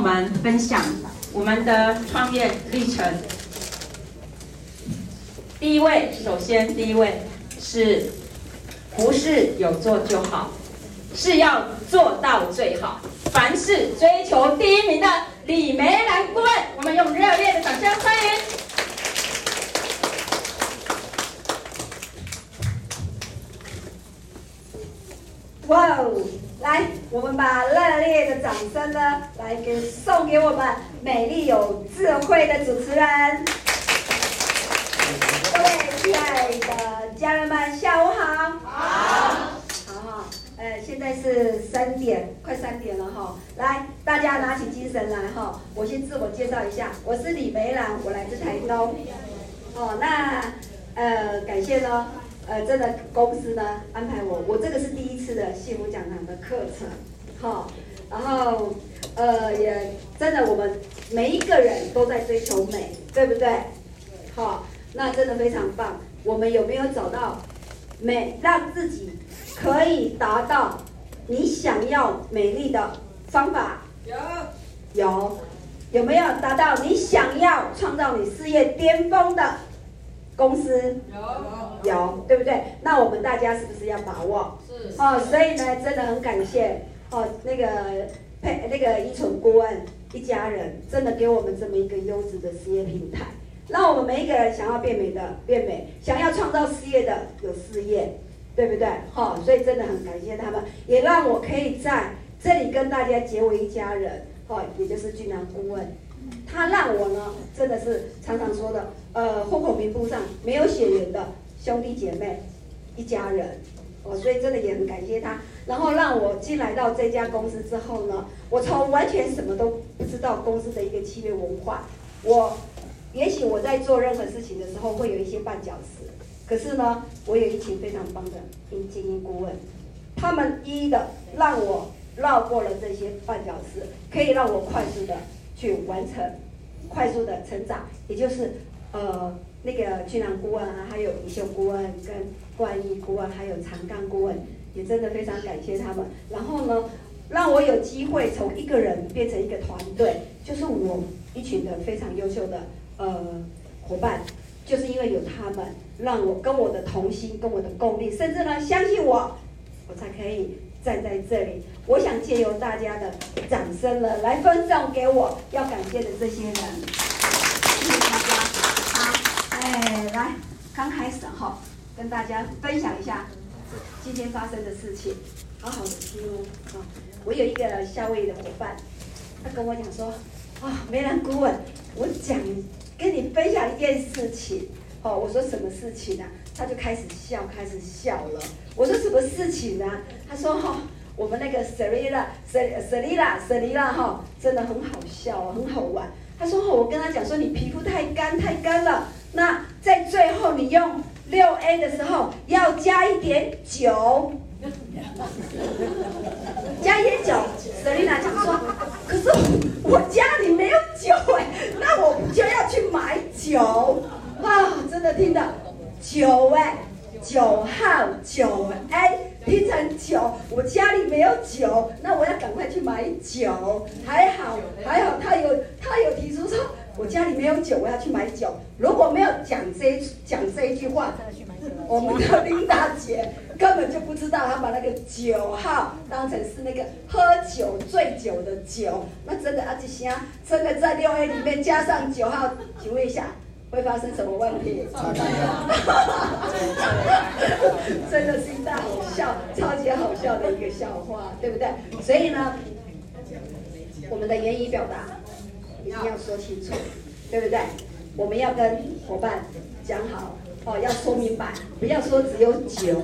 我们分享我们的创业历程。第一位，首先第一位是，不是有做就好，是要做到最好，凡事追求第一名的李梅兰顾问，我们用热烈的掌声欢迎。哇哦！来，我们把热烈的掌声呢，来给送给我们美丽有智慧的主持人。各位亲爱的家人们，下午好。好。好好，呃，现在是三点，快三点了哈。来，大家拿起精神来哈。我先自我介绍一下，我是李梅兰，我来自台东。哦，那呃，感谢呢，呃，真的公司呢安排我，我这个是第一次的幸福讲堂的课程，哈。然后呃，也真的我们每一个人都在追求美，对不对？好。那真的非常棒。我们有没有找到美，让自己可以达到你想要美丽的方法？有，有，有没有达到你想要创造你事业巅峰的公司？有，有，对不对？那我们大家是不是要把握？是。哦，所以呢，真的很感谢哦，那个配那个依纯顾问一家人，真的给我们这么一个优质的事业平台。让我们每一个人想要变美的变美，想要创造事业的有事业，对不对？好、哦，所以真的很感谢他们，也让我可以在这里跟大家结为一家人。哦，也就是俊男顾问，他让我呢真的是常常说的，呃，户口名簿上没有血缘的兄弟姐妹一家人。哦，所以真的也很感谢他，然后让我进来到这家公司之后呢，我从完全什么都不知道公司的一个企业文化，我。也许我在做任何事情的时候会有一些绊脚石，可是呢，我有一群非常棒的精英顾问，他们一一的让我绕过了这些绊脚石，可以让我快速的去完成，快速的成长。也就是呃那个俊男顾问啊，还有宜秀顾问跟冠毅顾问，还有长刚顾问，也真的非常感谢他们。然后呢，让我有机会从一个人变成一个团队，就是我一群的非常优秀的。呃，伙伴，就是因为有他们，让我跟我的同心，跟我的共力，甚至呢相信我，我才可以站在这里。我想借由大家的掌声呢，来分享给我要感谢的这些人。谢谢大家。好，哎，来，刚开始哈，跟大家分享一下今天发生的事情，好好的听哦。啊，我有一个夏威夷的伙伴，他跟我讲说，啊、哦，梅兰顾问，我讲。跟你分享一件事情，哦，我说什么事情呢？他就开始笑，开始笑了。我说什么事情呢？他说哈，我们那个 Selina，Selina，Selina 哈，真的很好笑，很好玩。他说我跟他讲说，你皮肤太干太干了，那在最后你用六 A 的时候要加一点酒，加一点酒。Selina 讲说，可是我家里没有酒哎，那我就要去买酒啊！真的听到酒哎，九号九 A 拼成酒，我家里没有酒，那我要赶快去买酒。还好还好，他有他有提出说，我家里没有酒，我要去买酒。如果没有讲这讲这一句话，我们的琳大姐根本就不知道，她把那个九号当成是那个喝酒醉酒的酒，那真的啊，这些真的在六 A 里面加上九号，请问一下会发生什么问题？真的是一大好笑，超级好笑的一个笑话，对不对？所以呢，我们的言语表达一定要说清楚，对不对？我们要跟伙伴讲好。哦，要说明白，不要说只有酒，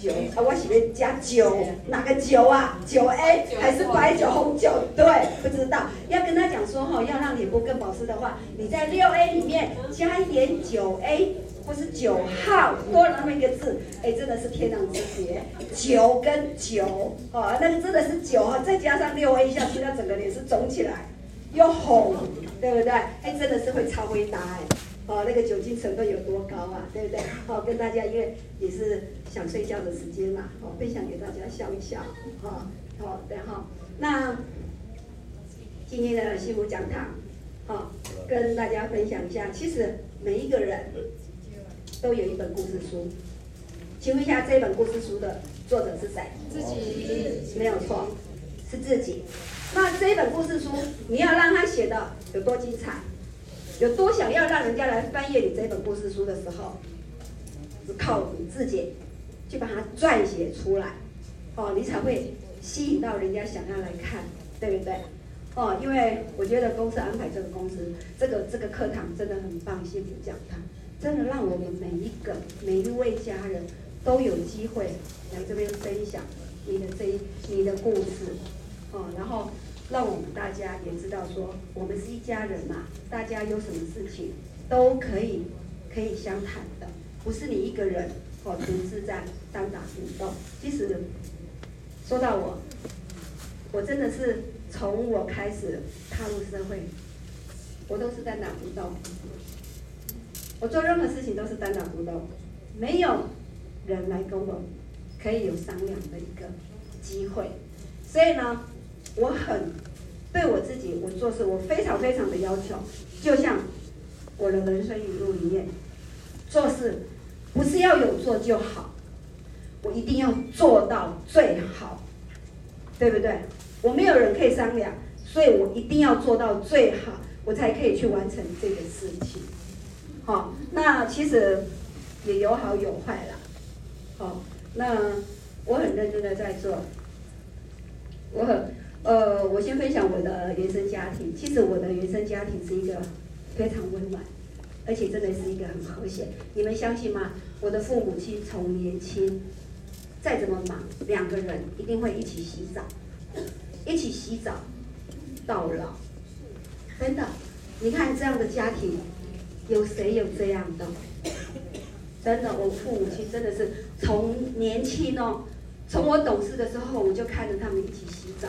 酒啊，我喜欢加酒，哪个酒啊？酒 A 还是白酒、红酒？对，不知道。要跟他讲说哈，要让脸部更保湿的话，你在六 A 里面加一点九 A 或是九号，多了那么一个字，哎，真的是天壤之别。九跟九，哦，那个真的是九哈，再加上六 A 下去，那整个脸是肿起来，又红，对不对？哎，真的是会超会搭哎。哦，那个酒精成分有多高啊？对不对？哦，跟大家因为也是想睡觉的时间嘛，哦，分享给大家笑一笑，好，好，对哈。那今天的幸福讲堂，好，跟大家分享一下，其实每一个人都有一本故事书。请问一下，这本故事书的作者是谁？自己。没有错，是自己。那这一本故事书，你要让他写的有多精彩，有多想要让人家来翻阅你这本故事书的时候，是靠你自己去把它撰写出来，哦，你才会吸引到人家想要来看，对不对？哦，因为我觉得公司安排这个公司，这个这个课堂真的很棒，幸福讲堂，真的让我们每一个每一位家人都有机会来这边分享你的这一你的故事。哦，然后让我们大家也知道说，我们是一家人嘛，大家有什么事情都可以可以相谈的，不是你一个人哦独自在单打独斗。其实说到我，我真的是从我开始踏入社会，我都是单打独斗，我做任何事情都是单打独斗，没有人来跟我可以有商量的一个机会，所以呢。我很对我自己，我做事我非常非常的要求，就像我的人生语录里面，做事不是要有做就好，我一定要做到最好，对不对？我没有人可以商量，所以我一定要做到最好，我才可以去完成这个事情。好，那其实也有好有坏啦。好，那我很认真的在做，我很。呃，我先分享我的原生家庭。其实我的原生家庭是一个非常温暖，而且真的是一个很和谐。你们相信吗？我的父母亲从年轻，再怎么忙，两个人一定会一起洗澡，一起洗澡到老。真的，你看这样的家庭，有谁有这样的？真的，我父母亲真的是从年轻哦，从我懂事的时候，我就看着他们一起洗澡。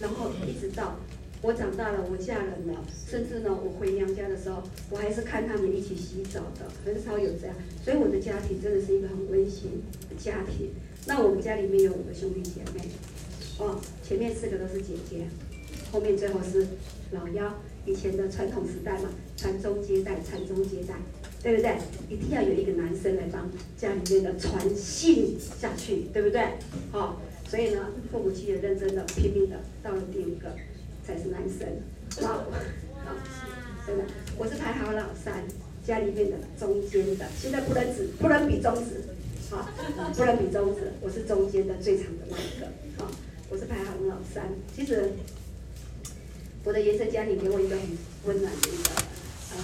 然后一直到我长大了，我嫁人了，甚至呢，我回娘家的时候，我还是看他们一起洗澡的，很少有这样。所以我的家庭真的是一个很温馨的家庭。那我们家里面有五个兄弟姐妹，哦，前面四个都是姐姐，后面最后是老幺。以前的传统时代嘛，传宗接代，传宗接代，对不对？一定要有一个男生来帮家里面的传信下去，对不对？好、哦。所以呢，父母亲也认真的、拼命的，到了第五个才是男生。哇，好，真的，我是排行老三，家里面的中间的，现在不能指，不能比中指，好，不能比中指，我是中间的最长的那一个，好，我是排行老三。其实我的原生家庭给我一个很温暖的一个呃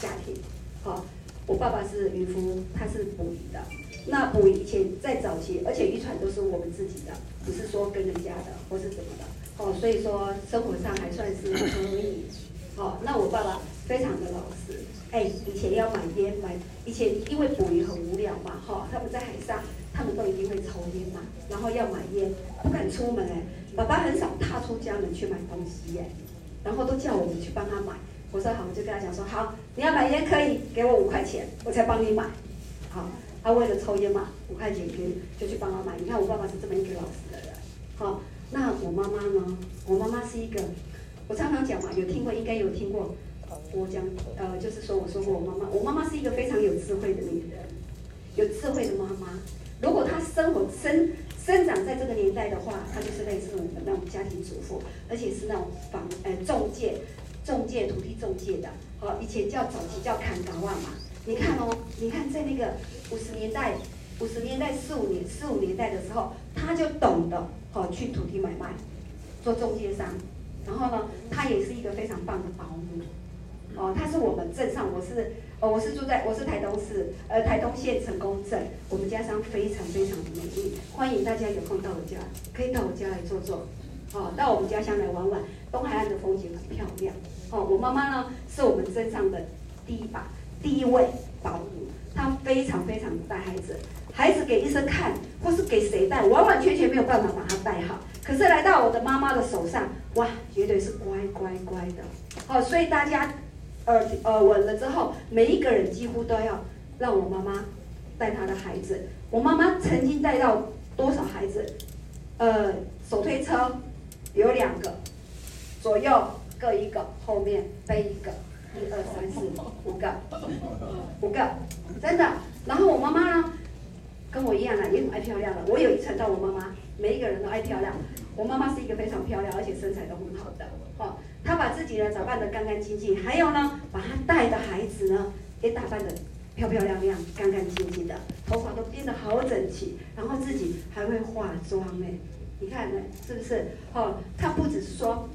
家庭，好，我爸爸是渔夫，他是捕鱼的。那捕以前在早期，而且渔船都是我们自己的，不是说跟人家的或是怎么的，哦，所以说生活上还算是可以。哦，那我爸爸非常的老实，哎，以前要买烟买，以前因为捕鱼很无聊嘛，哈、哦，他们在海上，他们都一定会抽烟嘛，然后要买烟，不敢出门哎，爸爸很少踏出家门去买东西哎，然后都叫我们去帮他买，我说好，我就跟他讲说好，你要买烟可以给我五块钱，我才帮你买，好。他为了抽烟嘛，五块钱一根就去帮他买。你看我爸爸是这么一个老实的人，好，那我妈妈呢？我妈妈是一个，我常常讲嘛，有听过应该有听过。我讲呃，就是说我说过我妈妈，我妈妈是一个非常有智慧的女人，有智慧的妈妈。如果她生活生生长在这个年代的话，她就是类似我们那种家庭主妇，而且是那种房呃中介、中介土地中介的。好，以前叫早期叫砍高万嘛。你看哦，你看在那个五十年代，五十年代四五年四五年代的时候，他就懂得哦去土地买卖，做中介商，然后呢，他也是一个非常棒的保姆，哦，他是我们镇上，我是哦我是住在我是台东市呃台东县成功镇，我们家乡非常非常的美丽，欢迎大家有空到我家，可以到我家来坐坐，哦到我们家乡来玩玩，东海岸的风景很漂亮，哦我妈妈呢是我们镇上的第一把。第一位保姆，她非常非常的带孩子，孩子给医生看或是给谁带，完完全全没有办法把他带好。可是来到我的妈妈的手上，哇，绝对是乖乖乖的。好，所以大家耳耳闻了之后，每一个人几乎都要让我妈妈带他的孩子。我妈妈曾经带到多少孩子？呃，手推车有两个左右。各一个，后面背一个，一二三四五个，五个，真的。然后我妈妈呢，跟我一样的，也很爱漂亮的。我有遗传到我妈妈，每一个人都爱漂亮。我妈妈是一个非常漂亮，而且身材都很好的。哦，她把自己呢打扮得干干净净，还有呢，把她带的孩子呢也打扮得漂漂亮亮、干干净净的，头发都编得好整齐，然后自己还会化妆呢。你看呢，是不是？哦，她不只是说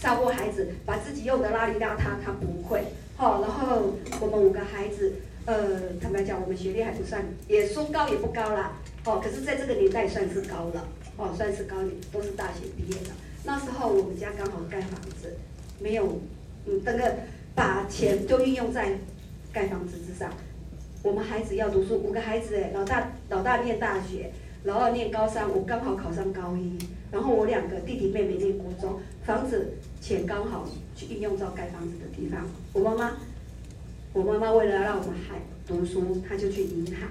照顾孩子，把自己用的邋里邋遢，他不会。哦，然后我们五个孩子。呃，坦白讲，我们学历还不算，也说高也不高啦。哦，可是在这个年代算是高了，哦，算是高，都是大学毕业的。那时候我们家刚好盖房子，没有，嗯，那个把钱就运用在盖房子之上。我们孩子要读书，五个孩子哎，老大老大念大学，老二念高三，我刚好考上高一，然后我两个弟弟妹妹念国中，房子钱刚好去运用到盖房子的地方。我妈妈。我妈妈为了要让我们孩读书，她就去银行，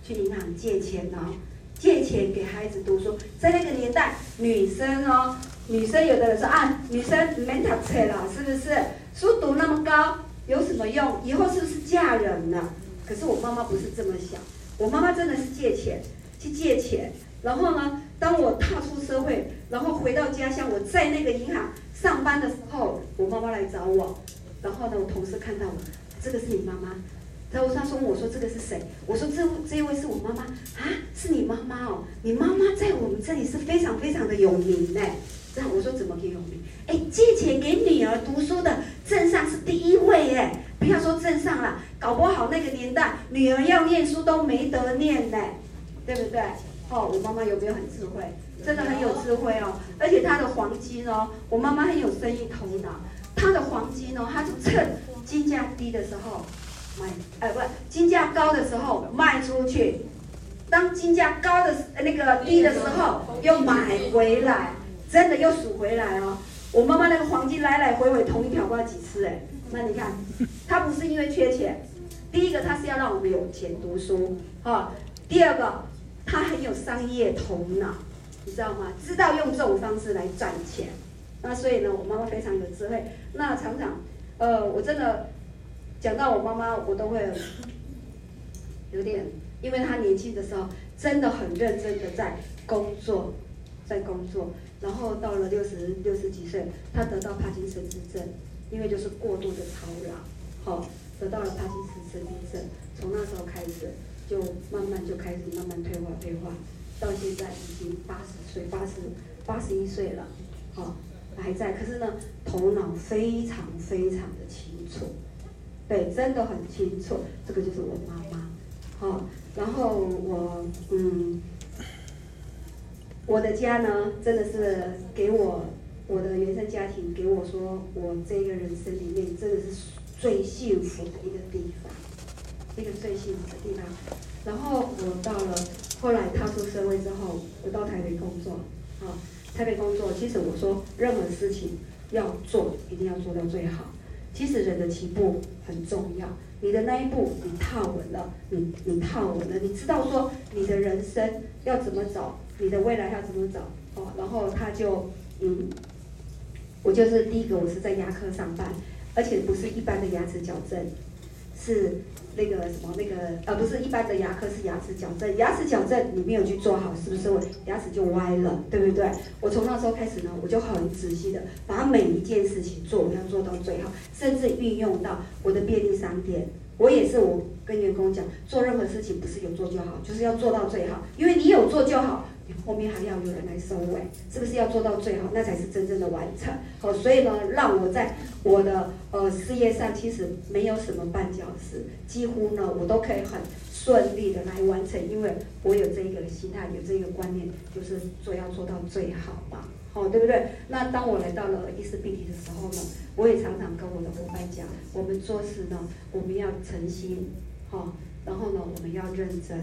去银行借钱哦，借钱给孩子读书。在那个年代，女生哦，女生有的人说啊，女生没读册了，是不是？书读那么高有什么用？以后是不是嫁人了？可是我妈妈不是这么想，我妈妈真的是借钱，去借钱。然后呢，当我踏出社会，然后回到家乡，我在那个银行上班的时候，我妈妈来找我，然后呢，我同事看到我。这个是你妈妈，然后他说我说这个是谁？我说这这一位是我妈妈啊，是你妈妈哦，你妈妈在我们这里是非常非常的有名哎。这样我说怎么可以有名？哎，借钱给女儿读书的镇上是第一位哎，不要说镇上了，搞不好那个年代女儿要念书都没得念呢，对不对？哦，我妈妈有没有很智慧？真的很有智慧哦，而且她的黄金哦，我妈妈很有生意头脑，她的黄金哦，她就趁。金价低的时候买，哎，不金价高的时候卖出去，当金价高的那个低的时候又买回来，真的又数回来哦。我妈妈那个黄金来来回回同一条不知道几次哎，那你看，她不是因为缺钱，第一个她是要让我们有钱读书啊，第二个他很有商业头脑，你知道吗？知道用这种方式来赚钱，那所以呢，我妈妈非常有智慧，那常常。呃，我真的讲到我妈妈，我都会有点，因为她年轻的时候真的很认真的在工作，在工作，然后到了六十六十几岁，她得到帕金森氏症，因为就是过度的操劳，好、哦，得到了帕金森氏症，从那时候开始就慢慢就开始慢慢退化退化，到现在已经八十岁，八十八十一岁了，好、还在，可是呢，头脑非常非常的清楚，对，真的很清楚。这个就是我妈妈，好，然后我，嗯，我的家呢，真的是给我我的原生家庭给我说，我这个人生里面真的是最幸福的一个地方，一个最幸福的地方。然后我到了后来踏出社会之后，我到台北工作，啊。台北工作，其实我说任何事情要做，一定要做到最好。其实人的起步很重要，你的那一步你踏稳了，你你踏稳了，你知道说你的人生要怎么走，你的未来要怎么走哦。然后他就嗯，我就是第一个，我是在牙科上班，而且不是一般的牙齿矫正，是。那个什么那个呃不是一般的牙科是牙齿矫正，牙齿矫正你没有去做好，是不是我牙齿就歪了，对不对？我从那时候开始呢，我就很仔细的把每一件事情做，要做到最好，甚至运用到我的便利商店。我也是我跟员工讲，做任何事情不是有做就好，就是要做到最好，因为你有做就好。后面还要有人来收尾，是不是要做到最好？那才是真正的完成。好，所以呢，让我在我的呃事业上，其实没有什么绊脚石，几乎呢，我都可以很顺利的来完成，因为我有这一个心态，有这一个观念，就是做要做到最好嘛，好，对不对？那当我来到了伊丝碧媞的时候呢，我也常常跟我的伙伴讲，我们做事呢，我们要诚心，好，然后呢，我们要认真，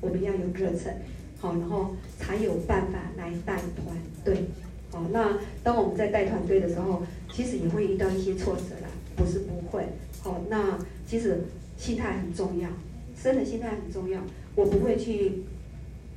我们要有热忱。好，然后才有办法来带团队。好，那当我们在带团队的时候，其实也会遇到一些挫折啦，不是不会。好，那其实心态很重要，真的心态很重要。我不会去，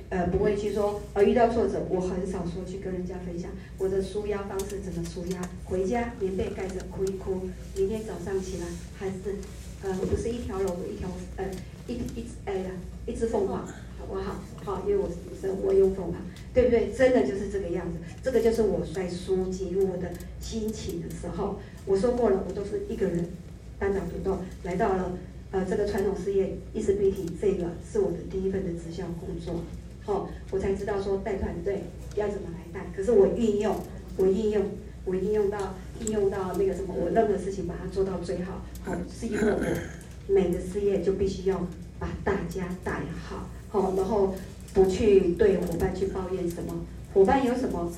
呃，不会去说，呃，遇到挫折，我很少说去跟人家分享我的舒压方式怎么舒压。回家棉被盖着哭一哭，明天早上起来还是，呃，不是一条龙一条，呃，一一只哎呀，一只凤凰，好不好？好，因为我是女生，我用凤凰，对不对？真的就是这个样子，这个就是我在抒解我的心情的时候。我说过了，我都是一个人单打独斗来到了，呃，这个传统事业意识 BT，这个是我的第一份的直销工作。哦，我才知道说带团队要怎么来带，可是我运用，我运用，我应用到应用到那个什么，我任何事情把它做到最好。好，是因为我每个事业就必须要把大家带好，好，然后不去对伙伴去抱怨什么，伙伴有什么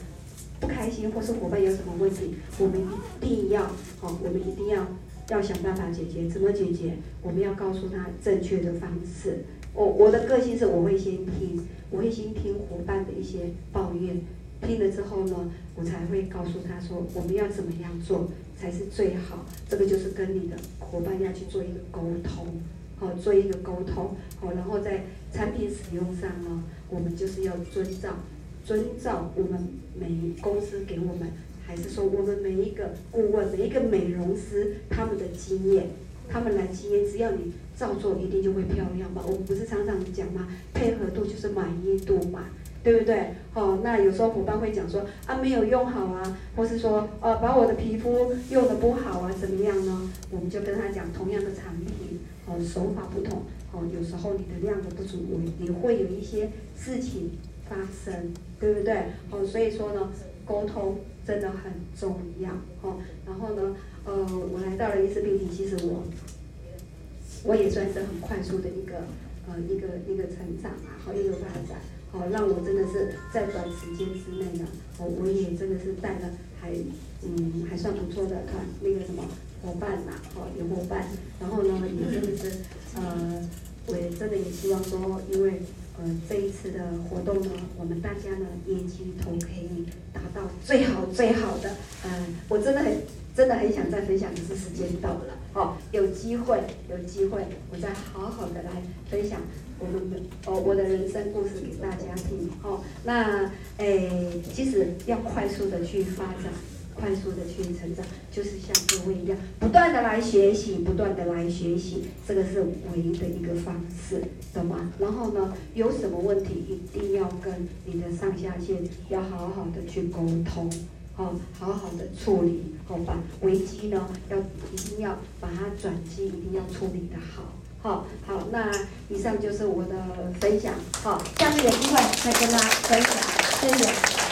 不开心，或是伙伴有什么问题，我们一定要，好，我们一定要要想办法解决，怎么解决？我们要告诉他正确的方式。我我的个性是我会先听。我会先听伙伴的一些抱怨，听了之后呢，我才会告诉他说，我们要怎么样做才是最好。这个就是跟你的伙伴要去做一个沟通，哦，做一个沟通，好，然后在产品使用上呢，我们就是要遵照，遵照我们每公司给我们，还是说我们每一个顾问、每一个美容师他们的经验。他们来经验，只要你照做，一定就会漂亮嘛。我们不是常常讲嘛？配合度就是满意度嘛，对不对？哦，那有时候伙伴会讲说啊，没有用好啊，或是说啊，把我的皮肤用的不好啊，怎么样呢？我们就跟他讲，同样的产品，哦，手法不同，哦，有时候你的量的不足，你会有一些事情发生，对不对？哦，所以说呢，沟通真的很重要，哦，然后呢。呃，我来到了伊思碧媞，其实我我也算是很快速的一个呃一个一个成长啊，好一个发展，好让我真的是在短时间之内呢，哦我也真的是带了还嗯还算不错的团那个什么伙伴呐，好有伙伴，然后呢也真的是呃我也真的也希望说，因为呃这一次的活动呢，我们大家呢业绩都可以达到最好最好的，嗯、呃，我真的很。真的很想再分享，可是时间到了，哦，有机会，有机会，我再好好的来分享我们的哦我的人生故事给大家听，哦，那诶，其实要快速的去发展，快速的去成长，就是像各位一样，不断的来学习，不断的来学习，这个是唯一的一个方式，懂吗？然后呢，有什么问题一定要跟你的上下线要好好的去沟通。好，好好的处理，好吧？危机呢，要一定要把它转机，一定要处理得好。好，好，那以上就是我的分享。好，下次有机会再跟大家分享。谢谢。